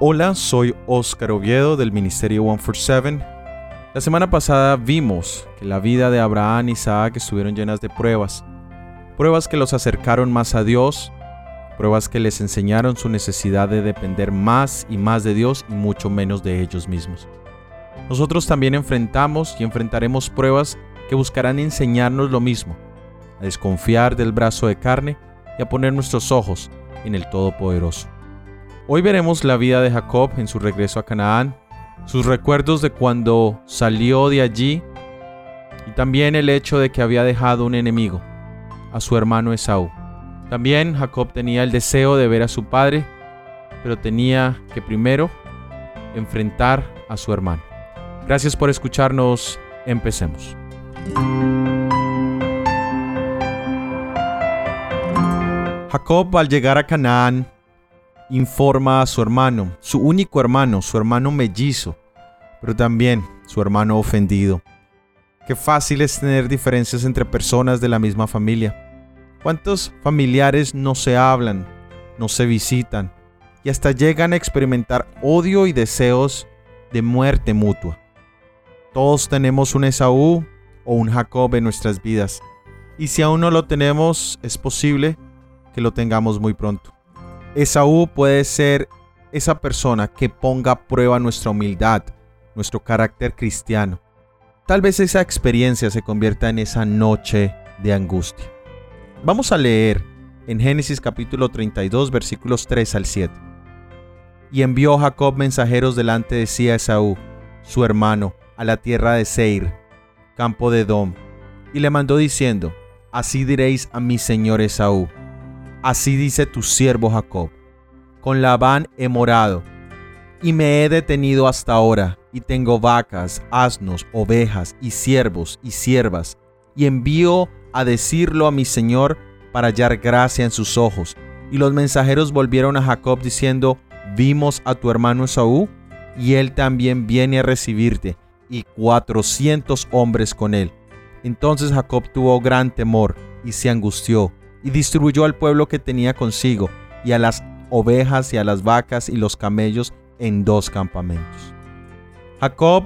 Hola, soy Oscar Oviedo del Ministerio 147. La semana pasada vimos que la vida de Abraham y Isaac estuvieron llenas de pruebas. Pruebas que los acercaron más a Dios, pruebas que les enseñaron su necesidad de depender más y más de Dios y mucho menos de ellos mismos. Nosotros también enfrentamos y enfrentaremos pruebas que buscarán enseñarnos lo mismo, a desconfiar del brazo de carne y a poner nuestros ojos en el Todopoderoso. Hoy veremos la vida de Jacob en su regreso a Canaán, sus recuerdos de cuando salió de allí y también el hecho de que había dejado un enemigo, a su hermano Esaú. También Jacob tenía el deseo de ver a su padre, pero tenía que primero enfrentar a su hermano. Gracias por escucharnos, empecemos. Jacob al llegar a Canaán informa a su hermano, su único hermano, su hermano mellizo, pero también su hermano ofendido. Qué fácil es tener diferencias entre personas de la misma familia. ¿Cuántos familiares no se hablan, no se visitan y hasta llegan a experimentar odio y deseos de muerte mutua? Todos tenemos un Esaú o un Jacob en nuestras vidas. Y si aún no lo tenemos, es posible que lo tengamos muy pronto. Esaú puede ser esa persona que ponga a prueba nuestra humildad, nuestro carácter cristiano. Tal vez esa experiencia se convierta en esa noche de angustia. Vamos a leer en Génesis capítulo 32 versículos 3 al 7. Y envió Jacob mensajeros delante de sí a Esaú, su hermano, a la tierra de Seir, campo de Dom, y le mandó diciendo, Así diréis a mi señor Esaú, Así dice tu siervo Jacob, con Labán he morado, y me he detenido hasta ahora, y tengo vacas, asnos, ovejas, y siervos y siervas, y envío a decirlo a mi señor para hallar gracia en sus ojos. Y los mensajeros volvieron a Jacob diciendo, vimos a tu hermano Esaú, y él también viene a recibirte, y cuatrocientos hombres con él. Entonces Jacob tuvo gran temor, y se angustió, y distribuyó al pueblo que tenía consigo, y a las ovejas y a las vacas y los camellos en dos campamentos. Jacob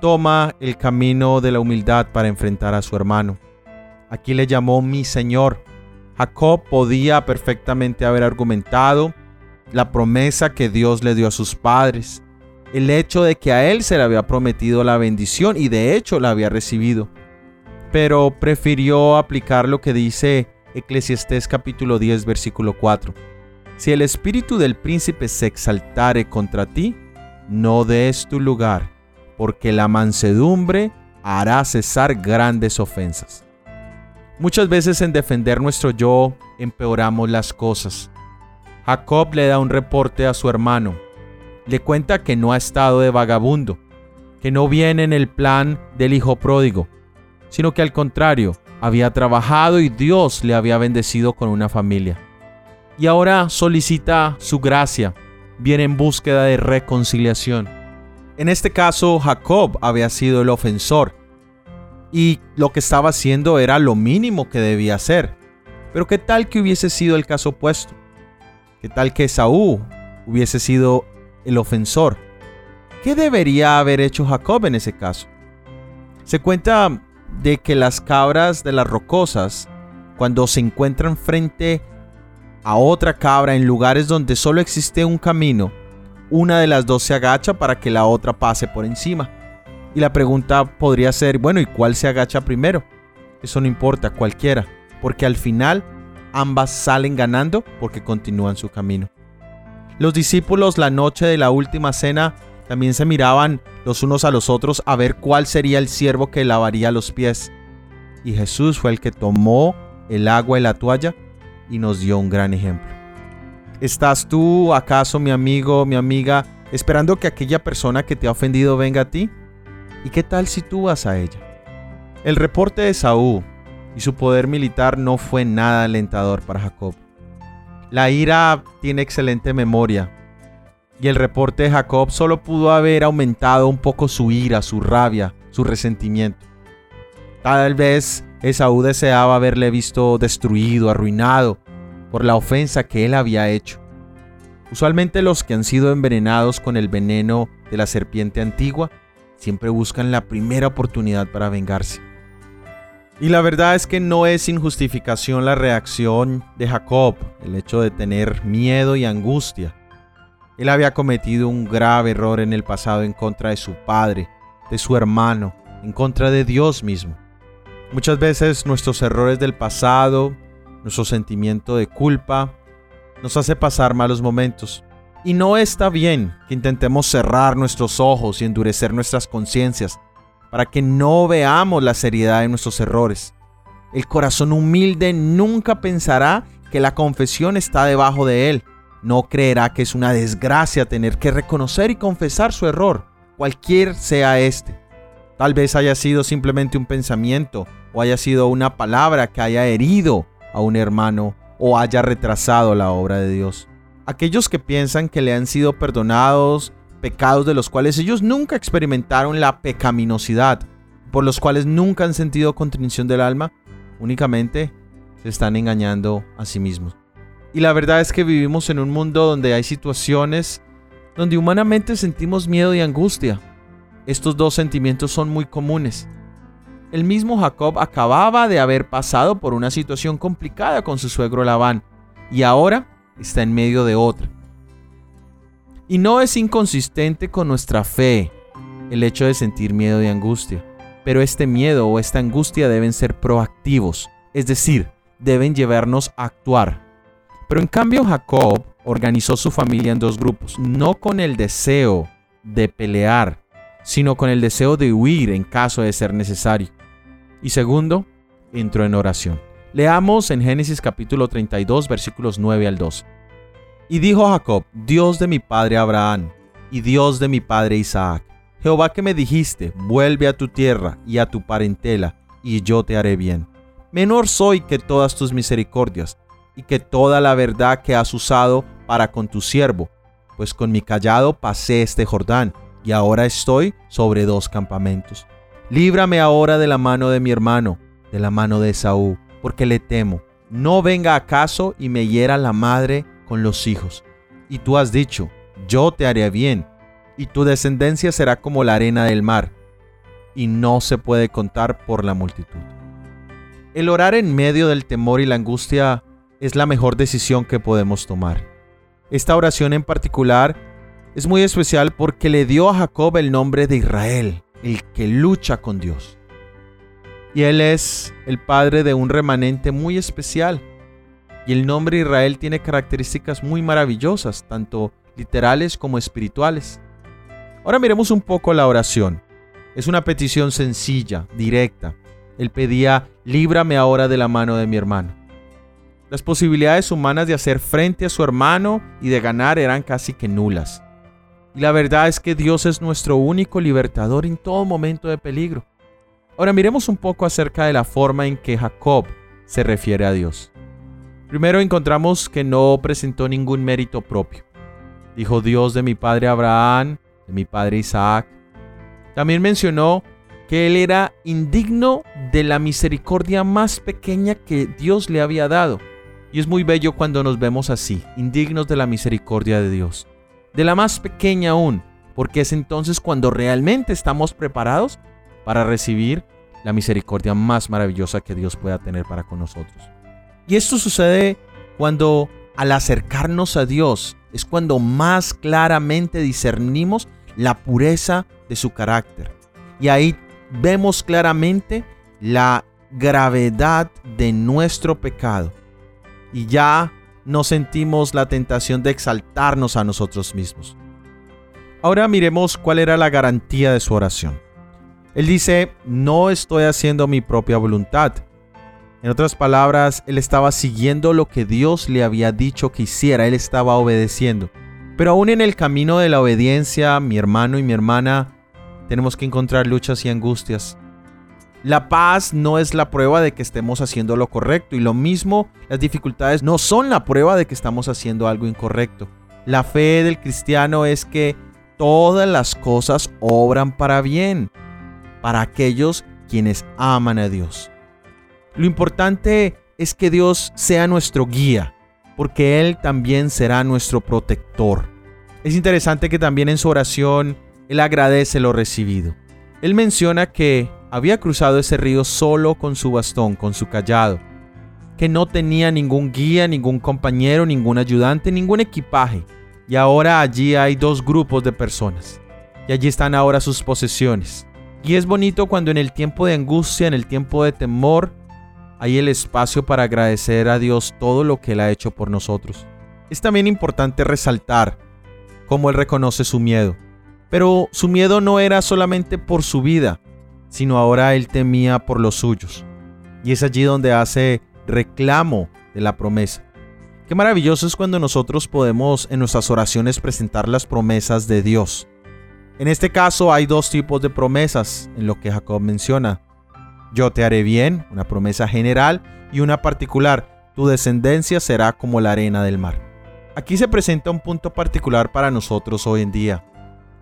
toma el camino de la humildad para enfrentar a su hermano. Aquí le llamó mi Señor. Jacob podía perfectamente haber argumentado la promesa que Dios le dio a sus padres, el hecho de que a él se le había prometido la bendición y de hecho la había recibido, pero prefirió aplicar lo que dice Eclesiastés capítulo 10 versículo 4. Si el espíritu del príncipe se exaltare contra ti, no des tu lugar, porque la mansedumbre hará cesar grandes ofensas. Muchas veces en defender nuestro yo empeoramos las cosas. Jacob le da un reporte a su hermano. Le cuenta que no ha estado de vagabundo, que no viene en el plan del hijo pródigo, sino que al contrario, había trabajado y Dios le había bendecido con una familia. Y ahora solicita su gracia, viene en búsqueda de reconciliación. En este caso, Jacob había sido el ofensor y lo que estaba haciendo era lo mínimo que debía hacer. Pero ¿qué tal que hubiese sido el caso opuesto? ¿Qué tal que Saúl hubiese sido el ofensor? ¿Qué debería haber hecho Jacob en ese caso? Se cuenta de que las cabras de las rocosas, cuando se encuentran frente a otra cabra en lugares donde solo existe un camino, una de las dos se agacha para que la otra pase por encima. Y la pregunta podría ser, bueno, ¿y cuál se agacha primero? Eso no importa, cualquiera, porque al final ambas salen ganando porque continúan su camino. Los discípulos la noche de la última cena también se miraban los unos a los otros a ver cuál sería el siervo que lavaría los pies. Y Jesús fue el que tomó el agua y la toalla y nos dio un gran ejemplo. ¿Estás tú, acaso, mi amigo, mi amiga, esperando que aquella persona que te ha ofendido venga a ti? ¿Y qué tal si tú vas a ella? El reporte de Saúl y su poder militar no fue nada alentador para Jacob. La ira tiene excelente memoria y el reporte de Jacob solo pudo haber aumentado un poco su ira, su rabia, su resentimiento. Tal vez Esaú deseaba haberle visto destruido, arruinado por la ofensa que él había hecho. Usualmente los que han sido envenenados con el veneno de la serpiente antigua siempre buscan la primera oportunidad para vengarse. Y la verdad es que no es sin justificación la reacción de Jacob, el hecho de tener miedo y angustia. Él había cometido un grave error en el pasado en contra de su padre, de su hermano, en contra de Dios mismo. Muchas veces nuestros errores del pasado, nuestro sentimiento de culpa, nos hace pasar malos momentos. Y no está bien que intentemos cerrar nuestros ojos y endurecer nuestras conciencias para que no veamos la seriedad de nuestros errores. El corazón humilde nunca pensará que la confesión está debajo de él. No creerá que es una desgracia tener que reconocer y confesar su error, cualquier sea este. Tal vez haya sido simplemente un pensamiento o haya sido una palabra que haya herido a un hermano o haya retrasado la obra de Dios. Aquellos que piensan que le han sido perdonados pecados de los cuales ellos nunca experimentaron la pecaminosidad, por los cuales nunca han sentido contrición del alma, únicamente se están engañando a sí mismos. Y la verdad es que vivimos en un mundo donde hay situaciones donde humanamente sentimos miedo y angustia. Estos dos sentimientos son muy comunes. El mismo Jacob acababa de haber pasado por una situación complicada con su suegro Labán y ahora está en medio de otra. Y no es inconsistente con nuestra fe el hecho de sentir miedo y angustia, pero este miedo o esta angustia deben ser proactivos, es decir, deben llevarnos a actuar. Pero en cambio Jacob organizó su familia en dos grupos, no con el deseo de pelear, sino con el deseo de huir en caso de ser necesario. Y segundo, entró en oración. Leamos en Génesis capítulo 32 versículos 9 al 12. Y dijo Jacob, Dios de mi padre Abraham, y Dios de mi padre Isaac, Jehová que me dijiste, vuelve a tu tierra y a tu parentela, y yo te haré bien. Menor soy que todas tus misericordias, y que toda la verdad que has usado para con tu siervo, pues con mi callado pasé este Jordán, y ahora estoy sobre dos campamentos. Líbrame ahora de la mano de mi hermano, de la mano de Saúl, porque le temo. No venga acaso y me hiera la madre con los hijos. Y tú has dicho, yo te haré bien, y tu descendencia será como la arena del mar, y no se puede contar por la multitud. El orar en medio del temor y la angustia es la mejor decisión que podemos tomar. Esta oración en particular es muy especial porque le dio a Jacob el nombre de Israel, el que lucha con Dios. Y él es el padre de un remanente muy especial. Y el nombre Israel tiene características muy maravillosas, tanto literales como espirituales. Ahora miremos un poco la oración. Es una petición sencilla, directa. Él pedía, líbrame ahora de la mano de mi hermano. Las posibilidades humanas de hacer frente a su hermano y de ganar eran casi que nulas. Y la verdad es que Dios es nuestro único libertador en todo momento de peligro. Ahora miremos un poco acerca de la forma en que Jacob se refiere a Dios. Primero encontramos que no presentó ningún mérito propio. Dijo Dios de mi padre Abraham, de mi padre Isaac. También mencionó que él era indigno de la misericordia más pequeña que Dios le había dado. Y es muy bello cuando nos vemos así, indignos de la misericordia de Dios de la más pequeña aún, porque es entonces cuando realmente estamos preparados para recibir la misericordia más maravillosa que Dios pueda tener para con nosotros. Y esto sucede cuando al acercarnos a Dios es cuando más claramente discernimos la pureza de su carácter. Y ahí vemos claramente la gravedad de nuestro pecado. Y ya no sentimos la tentación de exaltarnos a nosotros mismos. Ahora miremos cuál era la garantía de su oración. Él dice, no estoy haciendo mi propia voluntad. En otras palabras, él estaba siguiendo lo que Dios le había dicho que hiciera, él estaba obedeciendo. Pero aún en el camino de la obediencia, mi hermano y mi hermana, tenemos que encontrar luchas y angustias. La paz no es la prueba de que estemos haciendo lo correcto y lo mismo las dificultades no son la prueba de que estamos haciendo algo incorrecto. La fe del cristiano es que todas las cosas obran para bien, para aquellos quienes aman a Dios. Lo importante es que Dios sea nuestro guía porque Él también será nuestro protector. Es interesante que también en su oración Él agradece lo recibido. Él menciona que había cruzado ese río solo con su bastón, con su callado, que no tenía ningún guía, ningún compañero, ningún ayudante, ningún equipaje. Y ahora allí hay dos grupos de personas. Y allí están ahora sus posesiones. Y es bonito cuando en el tiempo de angustia, en el tiempo de temor, hay el espacio para agradecer a Dios todo lo que Él ha hecho por nosotros. Es también importante resaltar cómo Él reconoce su miedo. Pero su miedo no era solamente por su vida, sino ahora Él temía por los suyos. Y es allí donde hace reclamo de la promesa. Qué maravilloso es cuando nosotros podemos en nuestras oraciones presentar las promesas de Dios. En este caso hay dos tipos de promesas en lo que Jacob menciona. Yo te haré bien, una promesa general, y una particular, tu descendencia será como la arena del mar. Aquí se presenta un punto particular para nosotros hoy en día.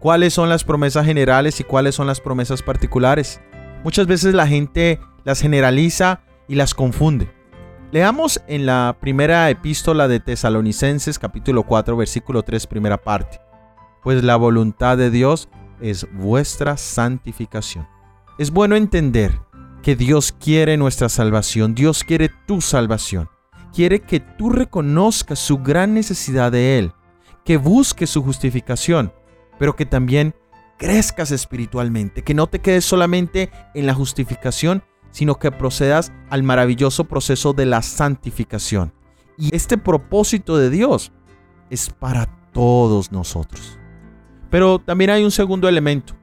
¿Cuáles son las promesas generales y cuáles son las promesas particulares? Muchas veces la gente las generaliza y las confunde. Leamos en la primera epístola de Tesalonicenses capítulo 4 versículo 3 primera parte. Pues la voluntad de Dios es vuestra santificación. Es bueno entender que Dios quiere nuestra salvación, Dios quiere tu salvación. Quiere que tú reconozcas su gran necesidad de Él, que busques su justificación, pero que también crezcas espiritualmente, que no te quedes solamente en la justificación, sino que procedas al maravilloso proceso de la santificación. Y este propósito de Dios es para todos nosotros. Pero también hay un segundo elemento.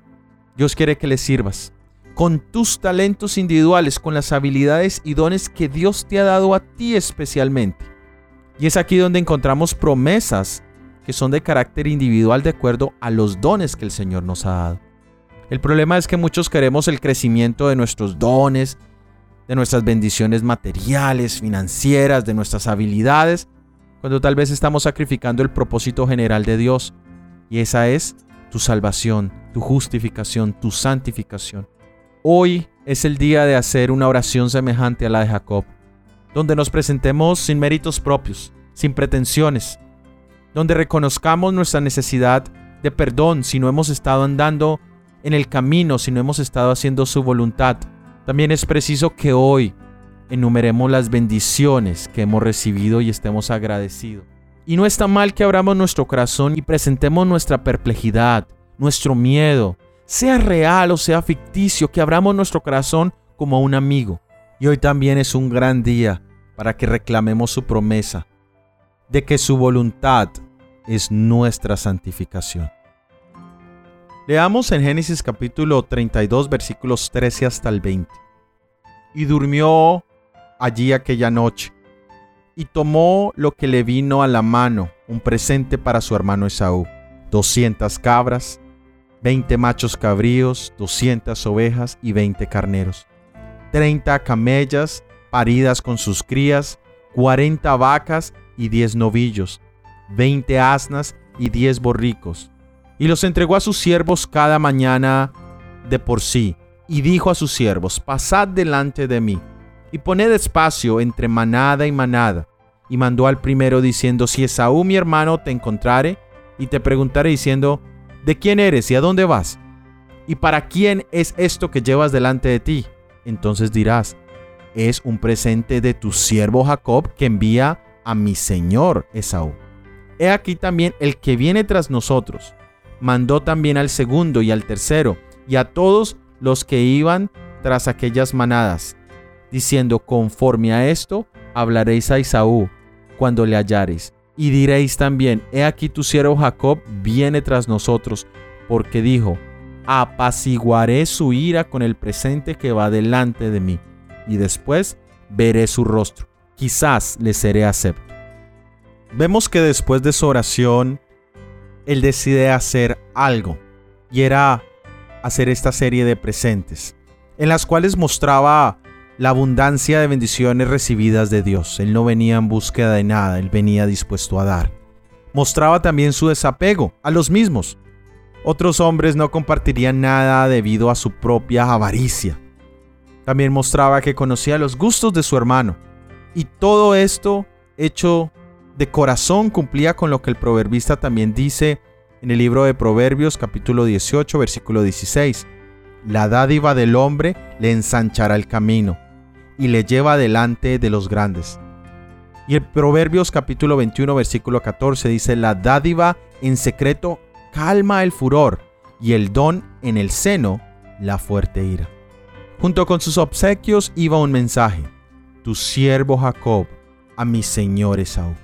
Dios quiere que le sirvas con tus talentos individuales, con las habilidades y dones que Dios te ha dado a ti especialmente. Y es aquí donde encontramos promesas que son de carácter individual de acuerdo a los dones que el Señor nos ha dado. El problema es que muchos queremos el crecimiento de nuestros dones, de nuestras bendiciones materiales, financieras, de nuestras habilidades, cuando tal vez estamos sacrificando el propósito general de Dios. Y esa es tu salvación, tu justificación, tu santificación. Hoy es el día de hacer una oración semejante a la de Jacob, donde nos presentemos sin méritos propios, sin pretensiones, donde reconozcamos nuestra necesidad de perdón si no hemos estado andando en el camino, si no hemos estado haciendo su voluntad. También es preciso que hoy enumeremos las bendiciones que hemos recibido y estemos agradecidos. Y no está mal que abramos nuestro corazón y presentemos nuestra perplejidad, nuestro miedo, sea real o sea ficticio, que abramos nuestro corazón como un amigo. Y hoy también es un gran día para que reclamemos su promesa de que su voluntad es nuestra santificación. Leamos en Génesis capítulo 32 versículos 13 hasta el 20. Y durmió allí aquella noche, y tomó lo que le vino a la mano, un presente para su hermano Esaú, doscientas cabras, 20 machos cabríos, 200 ovejas y 20 carneros, 30 camellas paridas con sus crías, 40 vacas y 10 novillos, 20 asnas y 10 borricos. Y los entregó a sus siervos cada mañana de por sí, y dijo a sus siervos, pasad delante de mí, y poned espacio entre manada y manada. Y mandó al primero diciendo, si Esaú mi hermano te encontrare, y te preguntaré diciendo, ¿De quién eres y a dónde vas? ¿Y para quién es esto que llevas delante de ti? Entonces dirás, es un presente de tu siervo Jacob que envía a mi señor Esaú. He aquí también el que viene tras nosotros. Mandó también al segundo y al tercero y a todos los que iban tras aquellas manadas, diciendo, conforme a esto, hablaréis a Esaú cuando le hallareis y diréis también, he aquí tu siervo Jacob viene tras nosotros, porque dijo, apaciguaré su ira con el presente que va delante de mí, y después veré su rostro, quizás le seré acepto. Vemos que después de su oración, él decide hacer algo, y era hacer esta serie de presentes, en las cuales mostraba la abundancia de bendiciones recibidas de Dios. Él no venía en búsqueda de nada, él venía dispuesto a dar. Mostraba también su desapego a los mismos. Otros hombres no compartirían nada debido a su propia avaricia. También mostraba que conocía los gustos de su hermano. Y todo esto hecho de corazón cumplía con lo que el proverbista también dice en el libro de Proverbios capítulo 18 versículo 16. La dádiva del hombre le ensanchará el camino y le lleva delante de los grandes. Y el Proverbios capítulo 21 versículo 14 dice, la dádiva en secreto calma el furor y el don en el seno la fuerte ira. Junto con sus obsequios iba un mensaje, tu siervo Jacob a mi señor Esaú.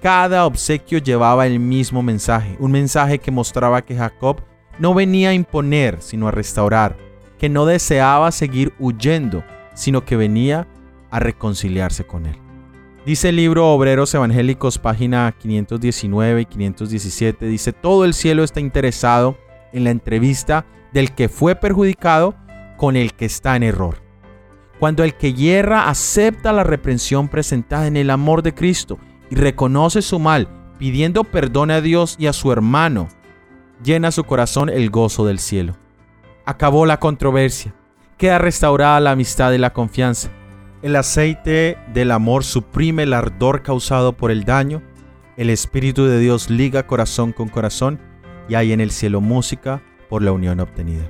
Cada obsequio llevaba el mismo mensaje, un mensaje que mostraba que Jacob no venía a imponer, sino a restaurar, que no deseaba seguir huyendo, sino que venía a reconciliarse con él. Dice el libro Obreros Evangélicos, página 519 y 517, dice, todo el cielo está interesado en la entrevista del que fue perjudicado con el que está en error. Cuando el que hierra acepta la reprensión presentada en el amor de Cristo y reconoce su mal, pidiendo perdón a Dios y a su hermano, llena su corazón el gozo del cielo. Acabó la controversia, queda restaurada la amistad y la confianza. El aceite del amor suprime el ardor causado por el daño, el Espíritu de Dios liga corazón con corazón y hay en el cielo música por la unión obtenida.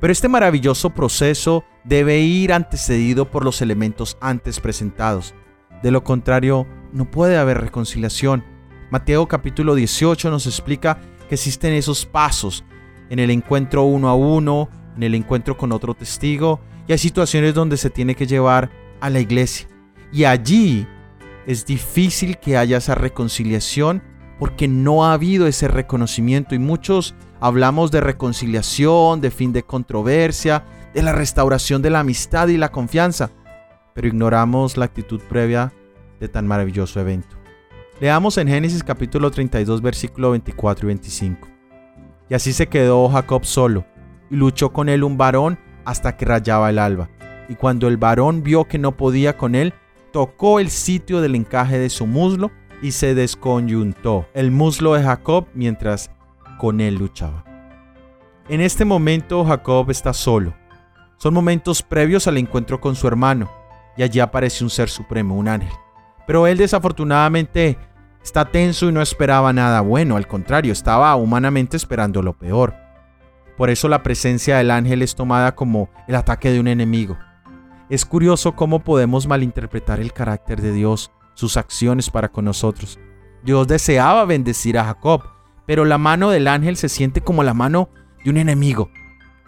Pero este maravilloso proceso debe ir antecedido por los elementos antes presentados. De lo contrario, no puede haber reconciliación. Mateo capítulo 18 nos explica que existen esos pasos en el encuentro uno a uno, en el encuentro con otro testigo, y hay situaciones donde se tiene que llevar a la iglesia. Y allí es difícil que haya esa reconciliación porque no ha habido ese reconocimiento y muchos hablamos de reconciliación, de fin de controversia, de la restauración de la amistad y la confianza, pero ignoramos la actitud previa de tan maravilloso evento. Leamos en Génesis capítulo 32 versículo 24 y 25. Y así se quedó Jacob solo, y luchó con él un varón hasta que rayaba el alba. Y cuando el varón vio que no podía con él, tocó el sitio del encaje de su muslo y se desconyuntó el muslo de Jacob mientras con él luchaba. En este momento Jacob está solo. Son momentos previos al encuentro con su hermano, y allí aparece un ser supremo, un ángel. Pero él desafortunadamente está tenso y no esperaba nada bueno, al contrario, estaba humanamente esperando lo peor. Por eso la presencia del ángel es tomada como el ataque de un enemigo. Es curioso cómo podemos malinterpretar el carácter de Dios, sus acciones para con nosotros. Dios deseaba bendecir a Jacob, pero la mano del ángel se siente como la mano de un enemigo.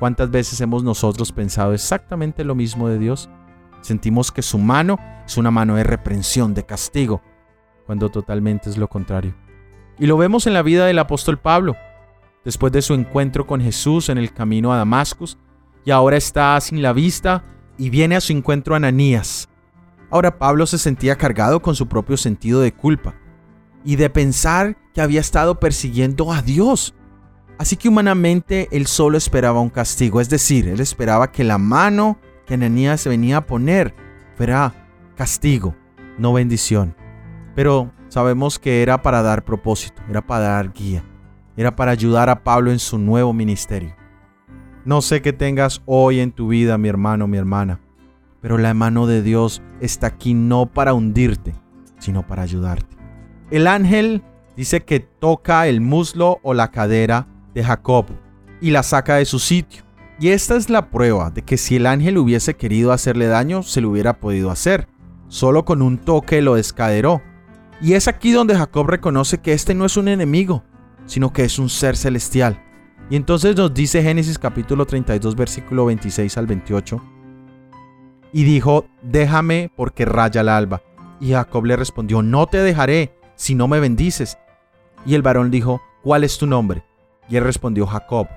¿Cuántas veces hemos nosotros pensado exactamente lo mismo de Dios? Sentimos que su mano es una mano de reprensión, de castigo, cuando totalmente es lo contrario. Y lo vemos en la vida del apóstol Pablo, después de su encuentro con Jesús en el camino a Damascus, y ahora está sin la vista y viene a su encuentro Ananías. Ahora Pablo se sentía cargado con su propio sentido de culpa y de pensar que había estado persiguiendo a Dios. Así que humanamente él solo esperaba un castigo, es decir, él esperaba que la mano que Ananías venía a poner fuera castigo, no bendición. Pero sabemos que era para dar propósito, era para dar guía, era para ayudar a Pablo en su nuevo ministerio. No sé qué tengas hoy en tu vida, mi hermano, mi hermana, pero la mano de Dios está aquí no para hundirte, sino para ayudarte. El ángel dice que toca el muslo o la cadera de Jacob y la saca de su sitio. Y esta es la prueba de que si el ángel hubiese querido hacerle daño, se lo hubiera podido hacer. Solo con un toque lo descaderó. Y es aquí donde Jacob reconoce que este no es un enemigo, sino que es un ser celestial. Y entonces nos dice Génesis capítulo 32 versículo 26 al 28. Y dijo, déjame porque raya el alba. Y Jacob le respondió, no te dejaré si no me bendices. Y el varón dijo, ¿cuál es tu nombre? Y él respondió, Jacob.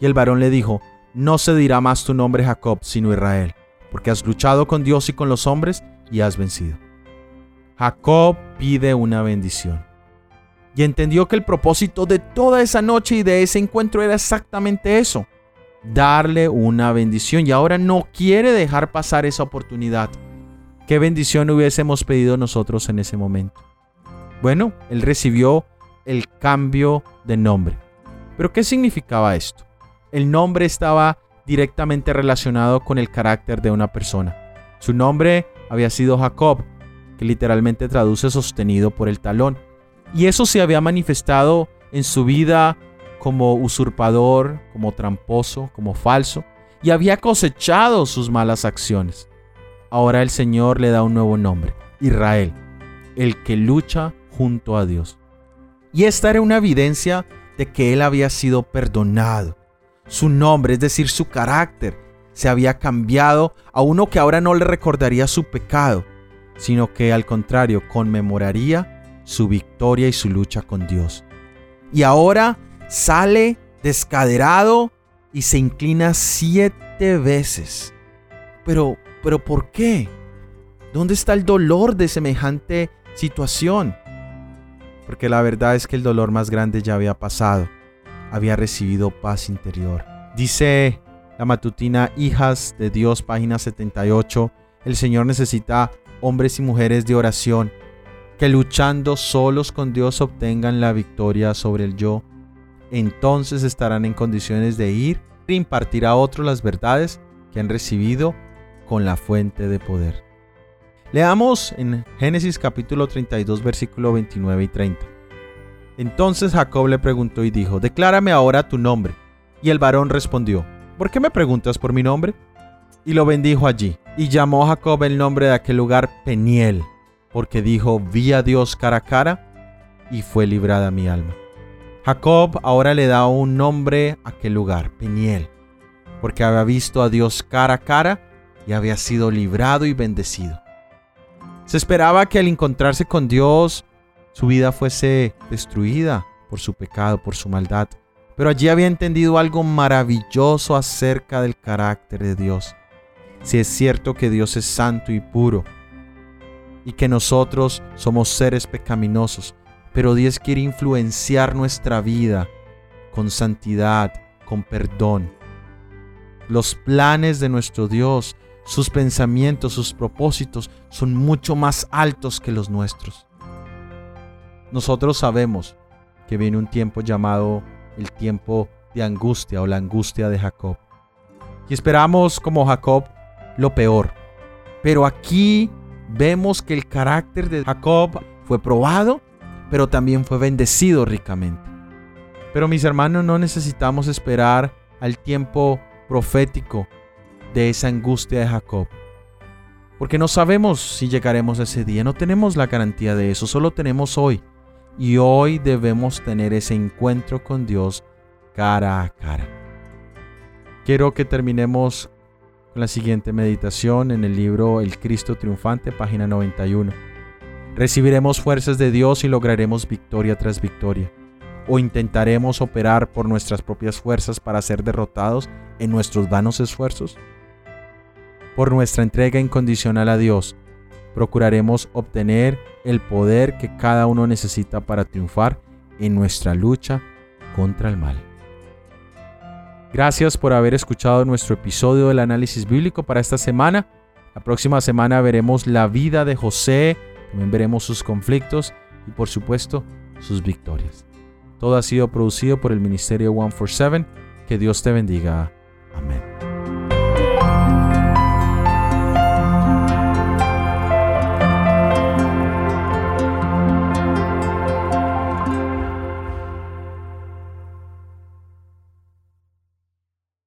Y el varón le dijo, no se dirá más tu nombre Jacob, sino Israel, porque has luchado con Dios y con los hombres y has vencido. Jacob pide una bendición. Y entendió que el propósito de toda esa noche y de ese encuentro era exactamente eso, darle una bendición. Y ahora no quiere dejar pasar esa oportunidad. ¿Qué bendición hubiésemos pedido nosotros en ese momento? Bueno, él recibió el cambio de nombre. ¿Pero qué significaba esto? el nombre estaba directamente relacionado con el carácter de una persona. Su nombre había sido Jacob, que literalmente traduce sostenido por el talón. Y eso se había manifestado en su vida como usurpador, como tramposo, como falso, y había cosechado sus malas acciones. Ahora el Señor le da un nuevo nombre, Israel, el que lucha junto a Dios. Y esta era una evidencia de que él había sido perdonado. Su nombre, es decir, su carácter, se había cambiado a uno que ahora no le recordaría su pecado, sino que al contrario conmemoraría su victoria y su lucha con Dios. Y ahora sale descaderado y se inclina siete veces. Pero, pero ¿por qué? ¿Dónde está el dolor de semejante situación? Porque la verdad es que el dolor más grande ya había pasado. Había recibido paz interior. Dice la matutina Hijas de Dios, página 78, el Señor necesita hombres y mujeres de oración que luchando solos con Dios obtengan la victoria sobre el yo. Entonces estarán en condiciones de ir e impartir a otros las verdades que han recibido con la fuente de poder. Leamos en Génesis capítulo 32 versículo 29 y 30. Entonces Jacob le preguntó y dijo, Declárame ahora tu nombre. Y el varón respondió, ¿Por qué me preguntas por mi nombre? Y lo bendijo allí. Y llamó Jacob el nombre de aquel lugar Peniel, porque dijo, vi a Dios cara a cara y fue librada mi alma. Jacob ahora le da un nombre a aquel lugar, Peniel, porque había visto a Dios cara a cara y había sido librado y bendecido. Se esperaba que al encontrarse con Dios su vida fuese destruida por su pecado, por su maldad, pero allí había entendido algo maravilloso acerca del carácter de Dios. Si es cierto que Dios es santo y puro, y que nosotros somos seres pecaminosos, pero Dios quiere influenciar nuestra vida con santidad, con perdón. Los planes de nuestro Dios, sus pensamientos, sus propósitos son mucho más altos que los nuestros. Nosotros sabemos que viene un tiempo llamado el tiempo de angustia o la angustia de Jacob. Y esperamos como Jacob lo peor. Pero aquí vemos que el carácter de Jacob fue probado, pero también fue bendecido ricamente. Pero mis hermanos, no necesitamos esperar al tiempo profético de esa angustia de Jacob. Porque no sabemos si llegaremos a ese día, no tenemos la garantía de eso, solo tenemos hoy. Y hoy debemos tener ese encuentro con Dios cara a cara. Quiero que terminemos con la siguiente meditación en el libro El Cristo Triunfante, página 91. Recibiremos fuerzas de Dios y lograremos victoria tras victoria. O intentaremos operar por nuestras propias fuerzas para ser derrotados en nuestros vanos esfuerzos. Por nuestra entrega incondicional a Dios, procuraremos obtener el poder que cada uno necesita para triunfar en nuestra lucha contra el mal. Gracias por haber escuchado nuestro episodio del análisis bíblico para esta semana. La próxima semana veremos la vida de José, también veremos sus conflictos y por supuesto sus victorias. Todo ha sido producido por el Ministerio 147. Que Dios te bendiga. Amén.